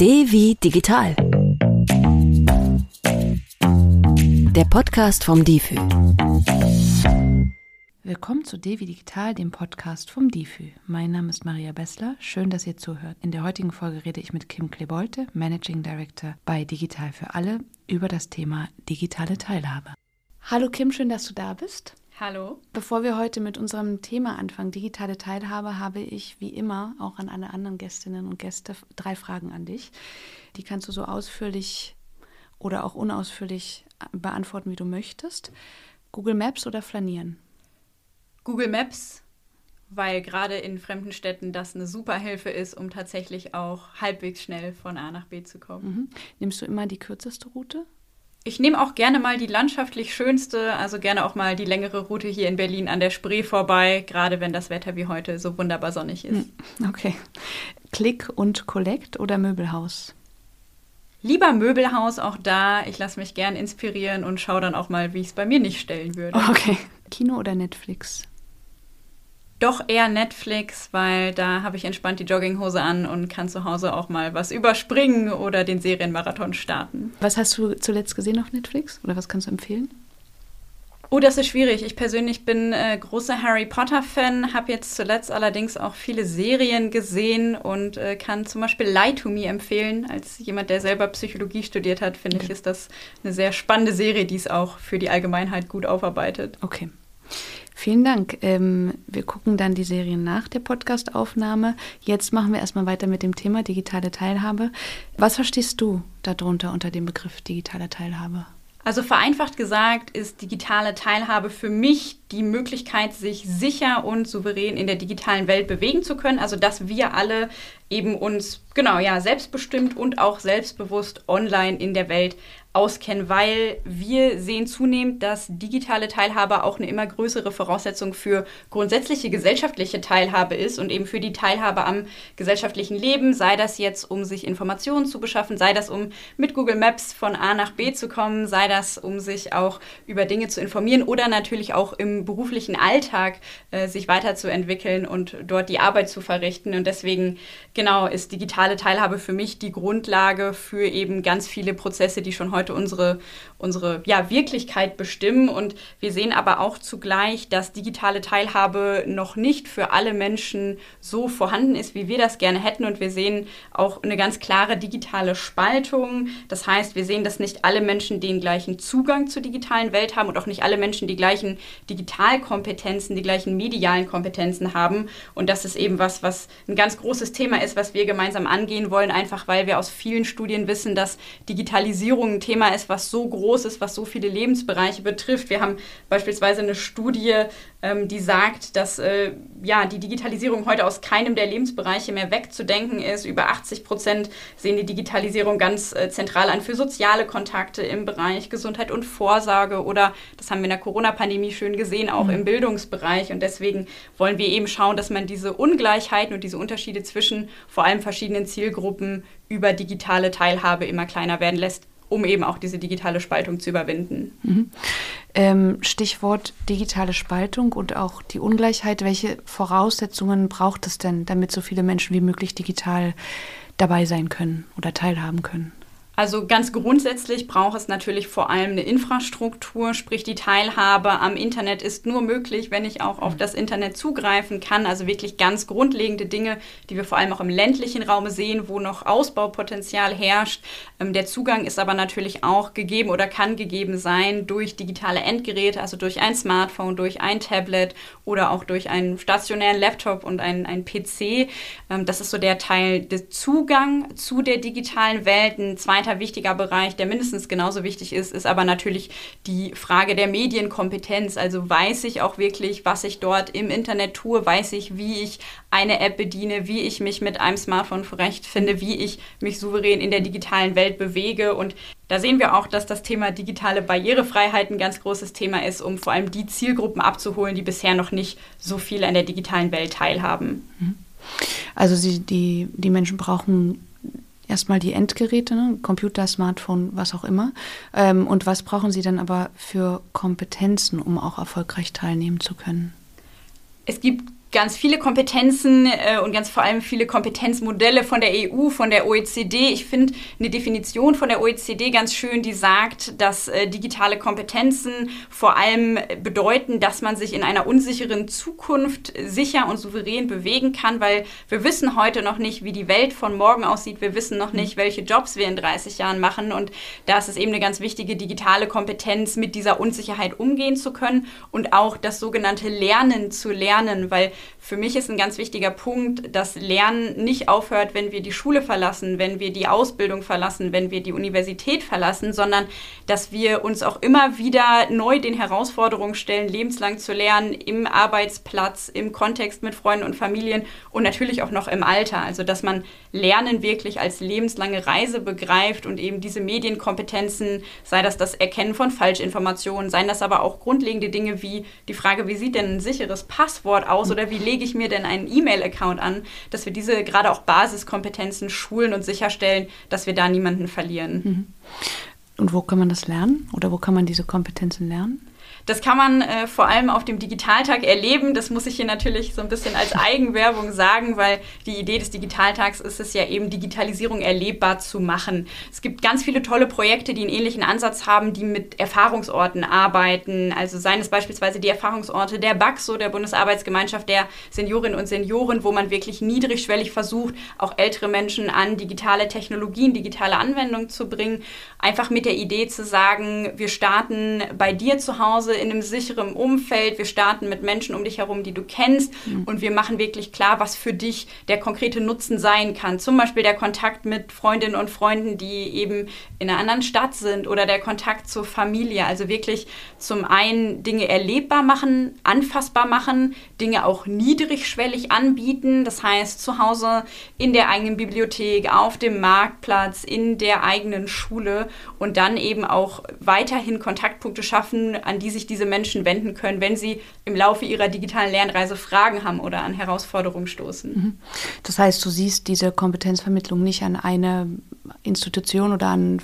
D wie digital. Der Podcast vom DIFÜ. Willkommen zu Devi Digital, dem Podcast vom DIFÜ. Mein Name ist Maria Bessler. Schön, dass ihr zuhört. In der heutigen Folge rede ich mit Kim Klebolte, Managing Director bei Digital für alle, über das Thema digitale Teilhabe. Hallo Kim, schön, dass du da bist. Hallo. Bevor wir heute mit unserem Thema anfangen, digitale Teilhabe, habe ich wie immer auch an alle anderen Gästinnen und Gäste drei Fragen an dich. Die kannst du so ausführlich oder auch unausführlich beantworten, wie du möchtest. Google Maps oder Flanieren? Google Maps, weil gerade in fremden Städten das eine super Hilfe ist, um tatsächlich auch halbwegs schnell von A nach B zu kommen. Mhm. Nimmst du immer die kürzeste Route? Ich nehme auch gerne mal die landschaftlich schönste, also gerne auch mal die längere Route hier in Berlin an der Spree vorbei, gerade wenn das Wetter wie heute so wunderbar sonnig ist. Hm, okay. Click und Collect oder Möbelhaus? Lieber Möbelhaus auch da. Ich lasse mich gern inspirieren und schaue dann auch mal, wie ich es bei mir nicht stellen würde. Okay. Kino oder Netflix? Doch eher Netflix, weil da habe ich entspannt die Jogginghose an und kann zu Hause auch mal was überspringen oder den Serienmarathon starten. Was hast du zuletzt gesehen auf Netflix oder was kannst du empfehlen? Oh, das ist schwierig. Ich persönlich bin äh, großer Harry Potter-Fan, habe jetzt zuletzt allerdings auch viele Serien gesehen und äh, kann zum Beispiel Lie to Me empfehlen. Als jemand, der selber Psychologie studiert hat, finde okay. ich, ist das eine sehr spannende Serie, die es auch für die Allgemeinheit gut aufarbeitet. Okay. Vielen Dank. Ähm, wir gucken dann die Serien nach der Podcastaufnahme. Jetzt machen wir erstmal weiter mit dem Thema digitale Teilhabe. Was verstehst du darunter unter dem Begriff digitale Teilhabe? Also vereinfacht gesagt ist digitale Teilhabe für mich die Möglichkeit, sich sicher und souverän in der digitalen Welt bewegen zu können. Also dass wir alle eben uns genau ja selbstbestimmt und auch selbstbewusst online in der Welt auskennen, weil wir sehen zunehmend, dass digitale Teilhabe auch eine immer größere Voraussetzung für grundsätzliche gesellschaftliche Teilhabe ist und eben für die Teilhabe am gesellschaftlichen Leben, sei das jetzt, um sich Informationen zu beschaffen, sei das, um mit Google Maps von A nach B zu kommen, sei das, um sich auch über Dinge zu informieren oder natürlich auch im beruflichen Alltag äh, sich weiterzuentwickeln und dort die Arbeit zu verrichten. Und deswegen, genau, ist digitale Teilhabe für mich die Grundlage für eben ganz viele Prozesse, die schon heute unsere, unsere ja, Wirklichkeit bestimmen. Und wir sehen aber auch zugleich, dass digitale Teilhabe noch nicht für alle Menschen so vorhanden ist, wie wir das gerne hätten. Und wir sehen auch eine ganz klare digitale Spaltung. Das heißt, wir sehen, dass nicht alle Menschen den gleichen Zugang zur digitalen Welt haben und auch nicht alle Menschen die gleichen Digitalkompetenzen, die gleichen medialen Kompetenzen haben. Und das ist eben was, was ein ganz großes Thema ist, was wir gemeinsam angehen wollen, einfach weil wir aus vielen Studien wissen, dass Digitalisierung ein Thema ist, was so groß ist, was so viele Lebensbereiche betrifft. Wir haben beispielsweise eine Studie, ähm, die sagt, dass äh, ja, die Digitalisierung heute aus keinem der Lebensbereiche mehr wegzudenken ist. Über 80 Prozent sehen die Digitalisierung ganz äh, zentral an für soziale Kontakte im Bereich Gesundheit und Vorsorge oder, das haben wir in der Corona-Pandemie schön gesehen, auch mhm. im Bildungsbereich. Und deswegen wollen wir eben schauen, dass man diese Ungleichheiten und diese Unterschiede zwischen vor allem verschiedenen Zielgruppen über digitale Teilhabe immer kleiner werden lässt um eben auch diese digitale Spaltung zu überwinden. Mhm. Ähm, Stichwort digitale Spaltung und auch die Ungleichheit. Welche Voraussetzungen braucht es denn, damit so viele Menschen wie möglich digital dabei sein können oder teilhaben können? Also ganz grundsätzlich braucht es natürlich vor allem eine Infrastruktur, sprich die Teilhabe am Internet ist nur möglich, wenn ich auch auf das Internet zugreifen kann. Also wirklich ganz grundlegende Dinge, die wir vor allem auch im ländlichen Raum sehen, wo noch Ausbaupotenzial herrscht. Ähm, der Zugang ist aber natürlich auch gegeben oder kann gegeben sein durch digitale Endgeräte, also durch ein Smartphone, durch ein Tablet oder auch durch einen stationären Laptop und einen, einen PC. Ähm, das ist so der Teil des Zugang zu der digitalen Welt. Ein zweiter weiter wichtiger Bereich, der mindestens genauso wichtig ist, ist aber natürlich die Frage der Medienkompetenz. Also weiß ich auch wirklich, was ich dort im Internet tue, weiß ich, wie ich eine App bediene, wie ich mich mit einem Smartphone zurechtfinde, wie ich mich souverän in der digitalen Welt bewege. Und da sehen wir auch, dass das Thema digitale Barrierefreiheit ein ganz großes Thema ist, um vor allem die Zielgruppen abzuholen, die bisher noch nicht so viel an der digitalen Welt teilhaben. Mhm. Also sie, die, die Menschen brauchen erstmal die Endgeräte, ne? Computer, Smartphone, was auch immer. Ähm, und was brauchen Sie dann aber für Kompetenzen, um auch erfolgreich teilnehmen zu können? Es gibt ganz viele Kompetenzen äh, und ganz vor allem viele Kompetenzmodelle von der EU, von der OECD. Ich finde eine Definition von der OECD ganz schön, die sagt, dass äh, digitale Kompetenzen vor allem bedeuten, dass man sich in einer unsicheren Zukunft sicher und souverän bewegen kann, weil wir wissen heute noch nicht, wie die Welt von morgen aussieht. Wir wissen noch nicht, welche Jobs wir in 30 Jahren machen. Und da ist es eben eine ganz wichtige digitale Kompetenz, mit dieser Unsicherheit umgehen zu können und auch das sogenannte Lernen zu lernen, weil für mich ist ein ganz wichtiger Punkt, dass Lernen nicht aufhört, wenn wir die Schule verlassen, wenn wir die Ausbildung verlassen, wenn wir die Universität verlassen, sondern dass wir uns auch immer wieder neu den Herausforderungen stellen, lebenslang zu lernen, im Arbeitsplatz, im Kontext mit Freunden und Familien und natürlich auch noch im Alter. Also dass man Lernen wirklich als lebenslange Reise begreift und eben diese Medienkompetenzen, sei das das Erkennen von Falschinformationen, seien das aber auch grundlegende Dinge wie die Frage, wie sieht denn ein sicheres Passwort aus oder wie lege ich mir denn einen E-Mail-Account an, dass wir diese gerade auch Basiskompetenzen schulen und sicherstellen, dass wir da niemanden verlieren. Mhm. Und wo kann man das lernen oder wo kann man diese Kompetenzen lernen? Das kann man äh, vor allem auf dem Digitaltag erleben. Das muss ich hier natürlich so ein bisschen als Eigenwerbung sagen, weil die Idee des Digitaltags ist es ja eben, Digitalisierung erlebbar zu machen. Es gibt ganz viele tolle Projekte, die einen ähnlichen Ansatz haben, die mit Erfahrungsorten arbeiten. Also seien es beispielsweise die Erfahrungsorte der BAXO, der Bundesarbeitsgemeinschaft der Seniorinnen und Senioren, wo man wirklich niedrigschwellig versucht, auch ältere Menschen an digitale Technologien, digitale Anwendungen zu bringen. Einfach mit der Idee zu sagen, wir starten bei dir zu Hause in einem sicheren Umfeld. Wir starten mit Menschen um dich herum, die du kennst. Mhm. Und wir machen wirklich klar, was für dich der konkrete Nutzen sein kann. Zum Beispiel der Kontakt mit Freundinnen und Freunden, die eben in einer anderen Stadt sind oder der Kontakt zur Familie. Also wirklich zum einen Dinge erlebbar machen, anfassbar machen, Dinge auch niedrigschwellig anbieten. Das heißt, zu Hause in der eigenen Bibliothek, auf dem Marktplatz, in der eigenen Schule und dann eben auch weiterhin Kontaktpunkte schaffen, an die sich diese Menschen wenden können, wenn sie im Laufe ihrer digitalen Lernreise Fragen haben oder an Herausforderungen stoßen. Mhm. Das heißt, du siehst diese Kompetenzvermittlung nicht an eine Institution oder an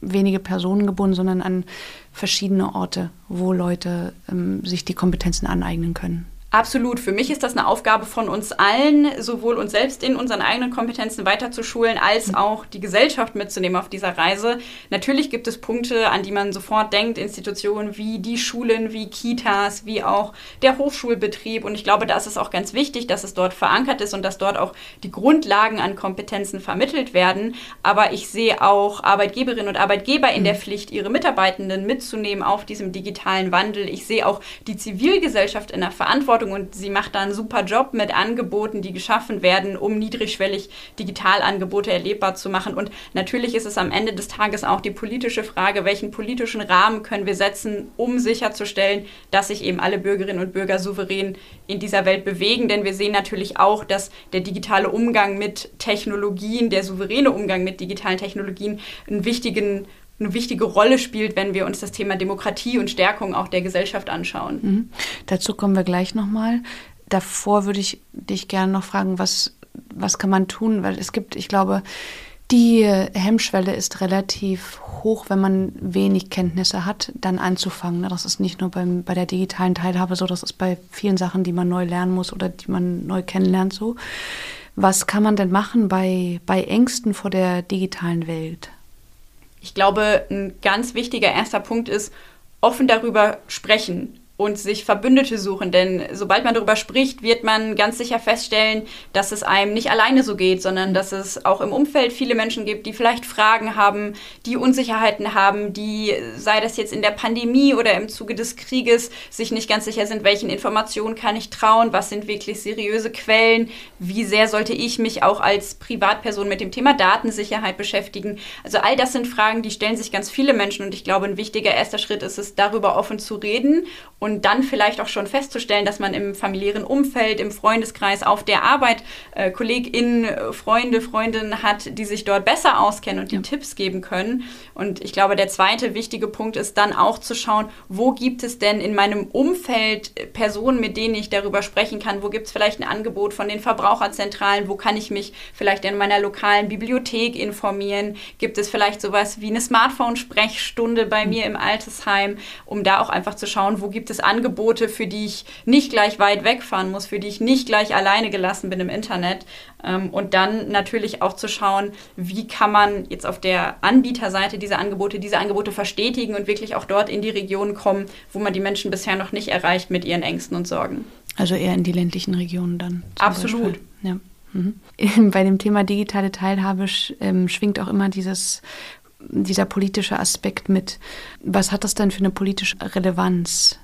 wenige Personen gebunden, sondern an verschiedene Orte, wo Leute ähm, sich die Kompetenzen aneignen können. Absolut. Für mich ist das eine Aufgabe von uns allen, sowohl uns selbst in unseren eigenen Kompetenzen weiterzuschulen, als mhm. auch die Gesellschaft mitzunehmen auf dieser Reise. Natürlich gibt es Punkte, an die man sofort denkt, Institutionen wie die Schulen, wie Kitas, wie auch der Hochschulbetrieb. Und ich glaube, da ist es auch ganz wichtig, dass es dort verankert ist und dass dort auch die Grundlagen an Kompetenzen vermittelt werden. Aber ich sehe auch Arbeitgeberinnen und Arbeitgeber in der mhm. Pflicht, ihre Mitarbeitenden mitzunehmen auf diesem digitalen Wandel. Ich sehe auch die Zivilgesellschaft in der Verantwortung, Verantwortung und sie macht da einen super Job mit Angeboten, die geschaffen werden, um niedrigschwellig Digitalangebote erlebbar zu machen. Und natürlich ist es am Ende des Tages auch die politische Frage, welchen politischen Rahmen können wir setzen, um sicherzustellen, dass sich eben alle Bürgerinnen und Bürger souverän in dieser Welt bewegen. Denn wir sehen natürlich auch, dass der digitale Umgang mit Technologien, der souveräne Umgang mit digitalen Technologien einen wichtigen eine wichtige Rolle spielt, wenn wir uns das Thema Demokratie und Stärkung auch der Gesellschaft anschauen. Mhm. Dazu kommen wir gleich nochmal. Davor würde ich dich gerne noch fragen, was, was kann man tun? Weil es gibt, ich glaube, die Hemmschwelle ist relativ hoch, wenn man wenig Kenntnisse hat, dann anzufangen. Das ist nicht nur beim, bei der digitalen Teilhabe so, das ist bei vielen Sachen, die man neu lernen muss oder die man neu kennenlernt so. Was kann man denn machen bei, bei Ängsten vor der digitalen Welt? Ich glaube, ein ganz wichtiger erster Punkt ist, offen darüber sprechen und sich Verbündete suchen. Denn sobald man darüber spricht, wird man ganz sicher feststellen, dass es einem nicht alleine so geht, sondern dass es auch im Umfeld viele Menschen gibt, die vielleicht Fragen haben, die Unsicherheiten haben, die, sei das jetzt in der Pandemie oder im Zuge des Krieges, sich nicht ganz sicher sind, welchen Informationen kann ich trauen, was sind wirklich seriöse Quellen, wie sehr sollte ich mich auch als Privatperson mit dem Thema Datensicherheit beschäftigen. Also all das sind Fragen, die stellen sich ganz viele Menschen und ich glaube, ein wichtiger erster Schritt ist es, darüber offen zu reden und und dann vielleicht auch schon festzustellen, dass man im familiären Umfeld, im Freundeskreis, auf der Arbeit äh, KollegInnen, Freunde, Freundinnen hat, die sich dort besser auskennen und die ja. Tipps geben können. Und ich glaube, der zweite wichtige Punkt ist dann auch zu schauen, wo gibt es denn in meinem Umfeld Personen, mit denen ich darüber sprechen kann? Wo gibt es vielleicht ein Angebot von den Verbraucherzentralen? Wo kann ich mich vielleicht in meiner lokalen Bibliothek informieren? Gibt es vielleicht sowas wie eine Smartphone-Sprechstunde bei mir im Altersheim, um da auch einfach zu schauen, wo gibt es es Angebote, für die ich nicht gleich weit wegfahren muss, für die ich nicht gleich alleine gelassen bin im Internet. Ähm, und dann natürlich auch zu schauen, wie kann man jetzt auf der Anbieterseite diese Angebote, diese Angebote verstetigen und wirklich auch dort in die Regionen kommen, wo man die Menschen bisher noch nicht erreicht mit ihren Ängsten und Sorgen. Also eher in die ländlichen Regionen dann. Absolut. Ja. Mhm. Bei dem Thema digitale Teilhabe ähm, schwingt auch immer dieses dieser politische Aspekt mit. Was hat das denn für eine politische Relevanz?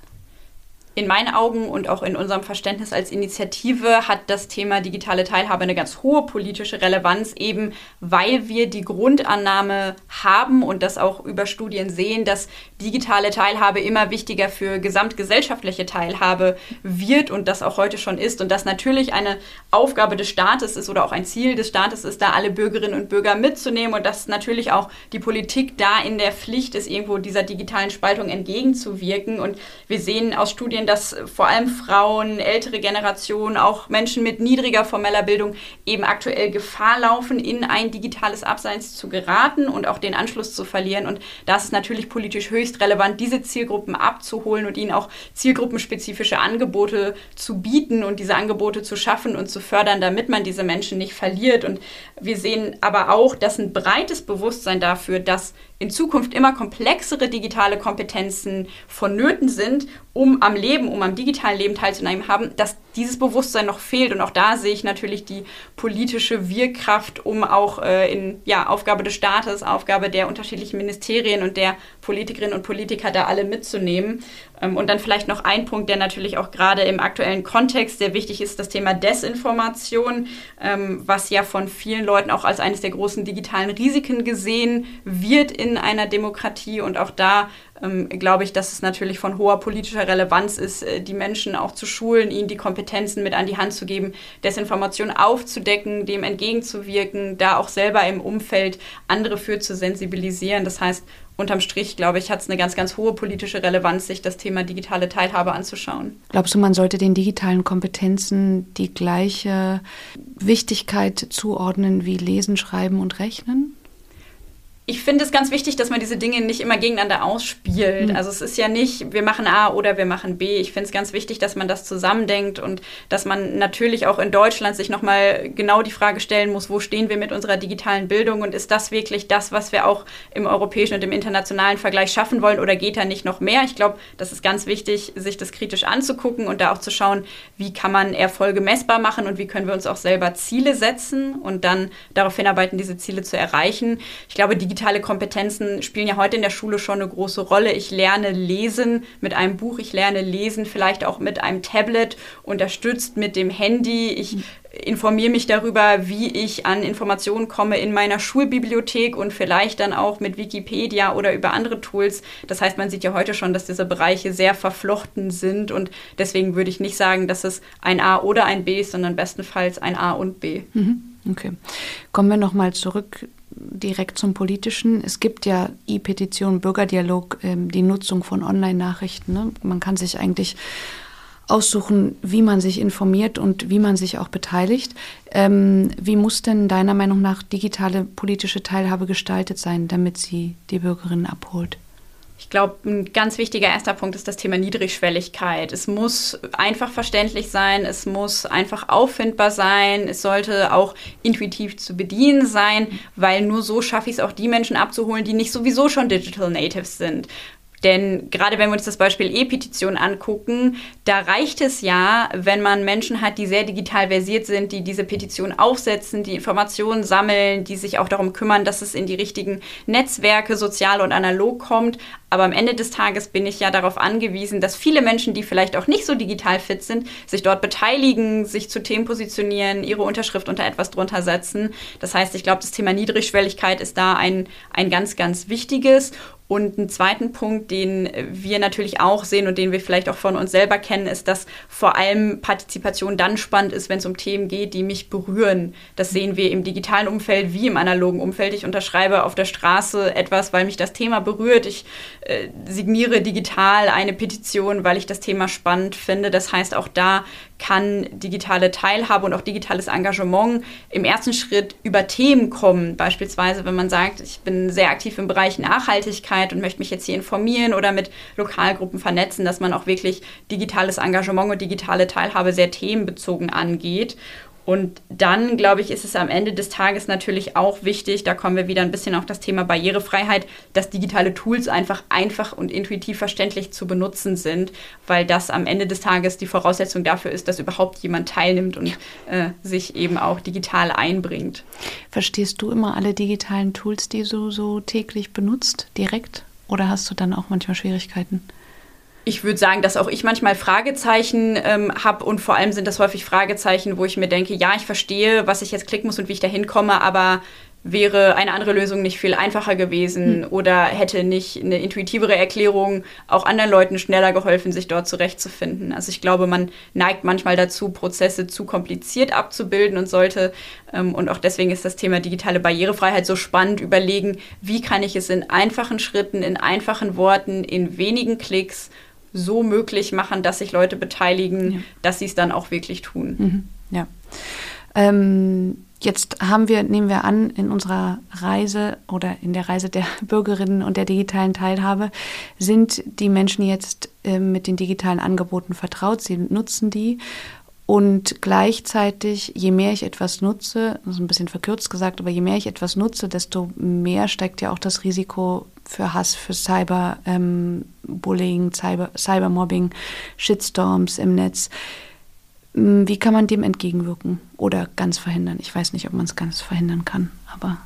In meinen Augen und auch in unserem Verständnis als Initiative hat das Thema digitale Teilhabe eine ganz hohe politische Relevanz, eben weil wir die Grundannahme haben und das auch über Studien sehen, dass digitale Teilhabe immer wichtiger für gesamtgesellschaftliche Teilhabe wird und das auch heute schon ist und das natürlich eine Aufgabe des Staates ist oder auch ein Ziel des Staates ist, da alle Bürgerinnen und Bürger mitzunehmen und dass natürlich auch die Politik da in der Pflicht ist, irgendwo dieser digitalen Spaltung entgegenzuwirken. Und wir sehen aus Studien, dass vor allem Frauen, ältere Generationen, auch Menschen mit niedriger formeller Bildung eben aktuell Gefahr laufen, in ein digitales Abseits zu geraten und auch den Anschluss zu verlieren. Und das ist natürlich politisch höchst relevant, diese Zielgruppen abzuholen und ihnen auch zielgruppenspezifische Angebote zu bieten und diese Angebote zu schaffen und zu fördern, damit man diese Menschen nicht verliert. Und wir sehen aber auch, dass ein breites Bewusstsein dafür, dass in Zukunft immer komplexere digitale Kompetenzen vonnöten sind, um am Leben, um am digitalen Leben teilzunehmen haben, dass dieses Bewusstsein noch fehlt. Und auch da sehe ich natürlich die politische Wirkkraft, um auch äh, in ja, Aufgabe des Staates, Aufgabe der unterschiedlichen Ministerien und der Politikerinnen und Politiker da alle mitzunehmen. Ähm, und dann vielleicht noch ein Punkt, der natürlich auch gerade im aktuellen Kontext sehr wichtig ist, das Thema Desinformation, ähm, was ja von vielen Leuten auch als eines der großen digitalen Risiken gesehen wird in einer Demokratie. Und auch da ähm, glaube ich, dass es natürlich von hoher politischer Relevanz ist, äh, die Menschen auch zu schulen, ihnen die Kompetenzen mit an die Hand zu geben, Desinformation aufzudecken, dem entgegenzuwirken, da auch selber im Umfeld andere für zu sensibilisieren. Das heißt, unterm Strich, glaube ich, hat es eine ganz, ganz hohe politische Relevanz, sich das Thema digitale Teilhabe anzuschauen. Glaubst du, man sollte den digitalen Kompetenzen die gleiche Wichtigkeit zuordnen wie Lesen, Schreiben und Rechnen? Ich finde es ganz wichtig, dass man diese Dinge nicht immer gegeneinander ausspielt. Mhm. Also es ist ja nicht, wir machen A oder wir machen B. Ich finde es ganz wichtig, dass man das zusammendenkt und dass man natürlich auch in Deutschland sich nochmal genau die Frage stellen muss, wo stehen wir mit unserer digitalen Bildung und ist das wirklich das, was wir auch im europäischen und im internationalen Vergleich schaffen wollen oder geht da nicht noch mehr? Ich glaube, das ist ganz wichtig, sich das kritisch anzugucken und da auch zu schauen, wie kann man Erfolge messbar machen und wie können wir uns auch selber Ziele setzen und dann darauf hinarbeiten, diese Ziele zu erreichen. Ich glaube, die digitale Kompetenzen spielen ja heute in der Schule schon eine große Rolle. Ich lerne lesen mit einem Buch, ich lerne lesen vielleicht auch mit einem Tablet, unterstützt mit dem Handy. Ich informiere mich darüber, wie ich an Informationen komme in meiner Schulbibliothek und vielleicht dann auch mit Wikipedia oder über andere Tools. Das heißt, man sieht ja heute schon, dass diese Bereiche sehr verflochten sind und deswegen würde ich nicht sagen, dass es ein A oder ein B ist, sondern bestenfalls ein A und B. Mhm. Okay. Kommen wir nochmal zurück direkt zum Politischen. Es gibt ja E-Petition, Bürgerdialog, ähm, die Nutzung von Online-Nachrichten. Ne? Man kann sich eigentlich aussuchen, wie man sich informiert und wie man sich auch beteiligt. Ähm, wie muss denn deiner Meinung nach digitale politische Teilhabe gestaltet sein, damit sie die Bürgerinnen abholt? Ich glaube, ein ganz wichtiger erster Punkt ist das Thema Niedrigschwelligkeit. Es muss einfach verständlich sein, es muss einfach auffindbar sein, es sollte auch intuitiv zu bedienen sein, weil nur so schaffe ich es auch, die Menschen abzuholen, die nicht sowieso schon Digital Natives sind. Denn gerade wenn wir uns das Beispiel E-Petition angucken, da reicht es ja, wenn man Menschen hat, die sehr digital versiert sind, die diese Petition aufsetzen, die Informationen sammeln, die sich auch darum kümmern, dass es in die richtigen Netzwerke, sozial und analog kommt. Aber am Ende des Tages bin ich ja darauf angewiesen, dass viele Menschen, die vielleicht auch nicht so digital fit sind, sich dort beteiligen, sich zu Themen positionieren, ihre Unterschrift unter etwas drunter setzen. Das heißt, ich glaube, das Thema Niedrigschwelligkeit ist da ein, ein ganz, ganz wichtiges. Und einen zweiten Punkt, den wir natürlich auch sehen und den wir vielleicht auch von uns selber kennen, ist, dass vor allem Partizipation dann spannend ist, wenn es um Themen geht, die mich berühren. Das sehen wir im digitalen Umfeld wie im analogen Umfeld. Ich unterschreibe auf der Straße etwas, weil mich das Thema berührt. Ich äh, signiere digital eine Petition, weil ich das Thema spannend finde. Das heißt, auch da kann digitale Teilhabe und auch digitales Engagement im ersten Schritt über Themen kommen. Beispielsweise, wenn man sagt, ich bin sehr aktiv im Bereich Nachhaltigkeit und möchte mich jetzt hier informieren oder mit Lokalgruppen vernetzen, dass man auch wirklich digitales Engagement und digitale Teilhabe sehr themenbezogen angeht. Und dann, glaube ich, ist es am Ende des Tages natürlich auch wichtig, da kommen wir wieder ein bisschen auf das Thema Barrierefreiheit, dass digitale Tools einfach einfach und intuitiv verständlich zu benutzen sind, weil das am Ende des Tages die Voraussetzung dafür ist, dass überhaupt jemand teilnimmt und äh, sich eben auch digital einbringt. Verstehst du immer alle digitalen Tools, die du so täglich benutzt, direkt? Oder hast du dann auch manchmal Schwierigkeiten? Ich würde sagen, dass auch ich manchmal Fragezeichen ähm, habe und vor allem sind das häufig Fragezeichen, wo ich mir denke, ja, ich verstehe, was ich jetzt klicken muss und wie ich da hinkomme, aber wäre eine andere Lösung nicht viel einfacher gewesen hm. oder hätte nicht eine intuitivere Erklärung auch anderen Leuten schneller geholfen, sich dort zurechtzufinden. Also ich glaube, man neigt manchmal dazu, Prozesse zu kompliziert abzubilden und sollte, ähm, und auch deswegen ist das Thema digitale Barrierefreiheit so spannend, überlegen, wie kann ich es in einfachen Schritten, in einfachen Worten, in wenigen Klicks so möglich machen, dass sich Leute beteiligen, ja. dass sie es dann auch wirklich tun. Mhm. Ja. Ähm, jetzt haben wir, nehmen wir an, in unserer Reise oder in der Reise der Bürgerinnen und der digitalen Teilhabe sind die Menschen jetzt äh, mit den digitalen Angeboten vertraut, sie nutzen die und gleichzeitig, je mehr ich etwas nutze, das ist ein bisschen verkürzt gesagt, aber je mehr ich etwas nutze, desto mehr steigt ja auch das Risiko für Hass, für Cyberbullying, ähm, Cyber, Cybermobbing, Shitstorms im Netz. Hm, wie kann man dem entgegenwirken oder ganz verhindern? Ich weiß nicht, ob man es ganz verhindern kann, aber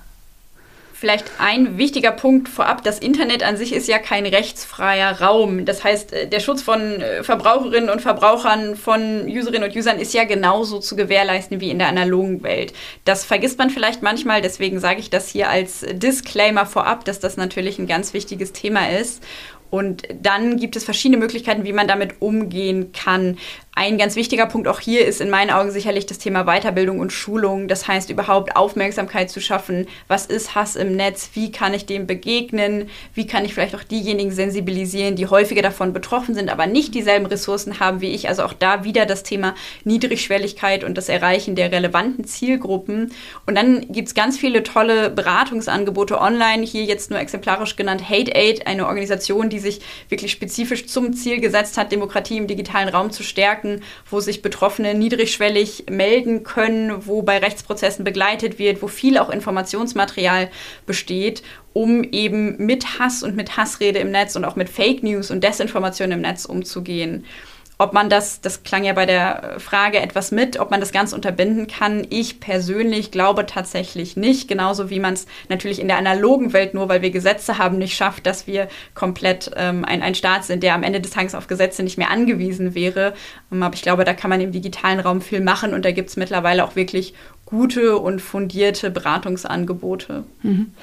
Vielleicht ein wichtiger Punkt vorab, das Internet an sich ist ja kein rechtsfreier Raum. Das heißt, äh, der Schutz von äh, Verbraucherinnen und Verbrauchern, von Userinnen und Usern ist ja genauso zu gewährleisten wie in der analogen Welt. Das vergisst man vielleicht manchmal, deswegen sage ich das hier als Disclaimer vorab, dass das natürlich ein ganz wichtiges Thema ist. Und dann gibt es verschiedene Möglichkeiten, wie man damit umgehen kann. Ein ganz wichtiger Punkt auch hier ist in meinen Augen sicherlich das Thema Weiterbildung und Schulung. Das heißt, überhaupt Aufmerksamkeit zu schaffen. Was ist Hass im Netz? Wie kann ich dem begegnen? Wie kann ich vielleicht auch diejenigen sensibilisieren, die häufiger davon betroffen sind, aber nicht dieselben Ressourcen haben wie ich? Also auch da wieder das Thema Niedrigschwelligkeit und das Erreichen der relevanten Zielgruppen. Und dann gibt es ganz viele tolle Beratungsangebote online. Hier jetzt nur exemplarisch genannt Hate Aid, eine Organisation, die sich wirklich spezifisch zum Ziel gesetzt hat, Demokratie im digitalen Raum zu stärken Netzwerken, wo sich Betroffene niedrigschwellig melden können, wo bei Rechtsprozessen begleitet wird, wo viel auch Informationsmaterial besteht, um eben mit Hass und mit Hassrede im Netz und auch mit Fake News und Desinformation im Netz umzugehen. Ob man das, das klang ja bei der Frage etwas mit, ob man das ganz unterbinden kann. Ich persönlich glaube tatsächlich nicht, genauso wie man es natürlich in der analogen Welt nur, weil wir Gesetze haben, nicht schafft, dass wir komplett ähm, ein, ein Staat sind, der am Ende des Tages auf Gesetze nicht mehr angewiesen wäre. Ähm, aber ich glaube, da kann man im digitalen Raum viel machen und da gibt es mittlerweile auch wirklich gute und fundierte Beratungsangebote. Mhm.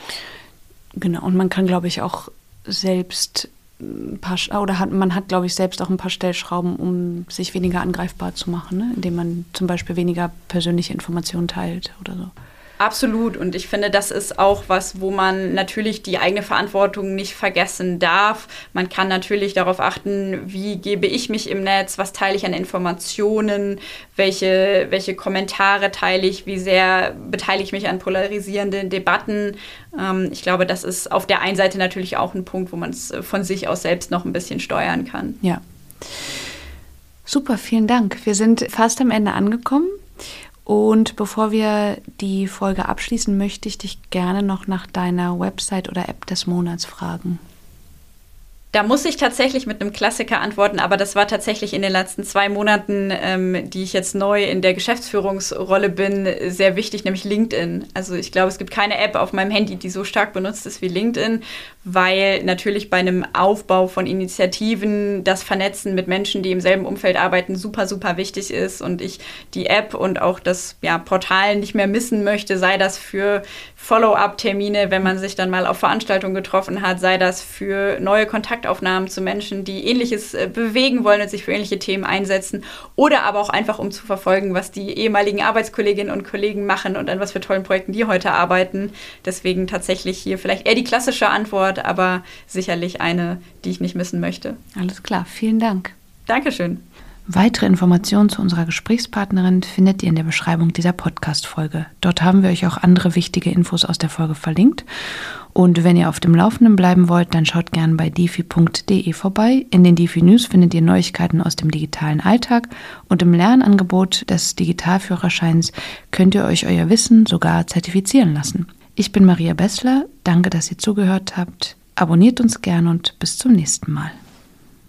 Genau, und man kann, glaube ich, auch selbst ein paar, oder hat, man hat, glaube ich, selbst auch ein paar Stellschrauben, um sich weniger angreifbar zu machen, ne? indem man zum Beispiel weniger persönliche Informationen teilt oder so. Absolut. Und ich finde, das ist auch was, wo man natürlich die eigene Verantwortung nicht vergessen darf. Man kann natürlich darauf achten, wie gebe ich mich im Netz, was teile ich an Informationen, welche, welche Kommentare teile ich, wie sehr beteilige ich mich an polarisierenden Debatten. Ähm, ich glaube, das ist auf der einen Seite natürlich auch ein Punkt, wo man es von sich aus selbst noch ein bisschen steuern kann. Ja. Super, vielen Dank. Wir sind fast am Ende angekommen. Und bevor wir die Folge abschließen, möchte ich dich gerne noch nach deiner Website oder App des Monats fragen. Da muss ich tatsächlich mit einem Klassiker antworten, aber das war tatsächlich in den letzten zwei Monaten, ähm, die ich jetzt neu in der Geschäftsführungsrolle bin, sehr wichtig, nämlich LinkedIn. Also ich glaube, es gibt keine App auf meinem Handy, die so stark benutzt ist wie LinkedIn, weil natürlich bei einem Aufbau von Initiativen das Vernetzen mit Menschen, die im selben Umfeld arbeiten, super, super wichtig ist und ich die App und auch das ja, Portal nicht mehr missen möchte, sei das für Follow-up-Termine, wenn man sich dann mal auf Veranstaltungen getroffen hat, sei das für neue Kontaktaufnahmen zu Menschen, die ähnliches äh, bewegen wollen und sich für ähnliche Themen einsetzen oder aber auch einfach um zu verfolgen, was die ehemaligen Arbeitskolleginnen und Kollegen machen und an was für tollen Projekten die heute arbeiten. Deswegen tatsächlich hier vielleicht eher die klassische Antwort, aber sicherlich eine, die ich nicht missen möchte. Alles klar, vielen Dank. Dankeschön. Weitere Informationen zu unserer Gesprächspartnerin findet ihr in der Beschreibung dieser Podcast-Folge. Dort haben wir euch auch andere wichtige Infos aus der Folge verlinkt. Und wenn ihr auf dem Laufenden bleiben wollt, dann schaut gerne bei defi.de vorbei. In den Defi News findet ihr Neuigkeiten aus dem digitalen Alltag und im Lernangebot des Digitalführerscheins könnt ihr euch euer Wissen sogar zertifizieren lassen. Ich bin Maria Bessler, danke, dass ihr zugehört habt. Abonniert uns gern und bis zum nächsten Mal.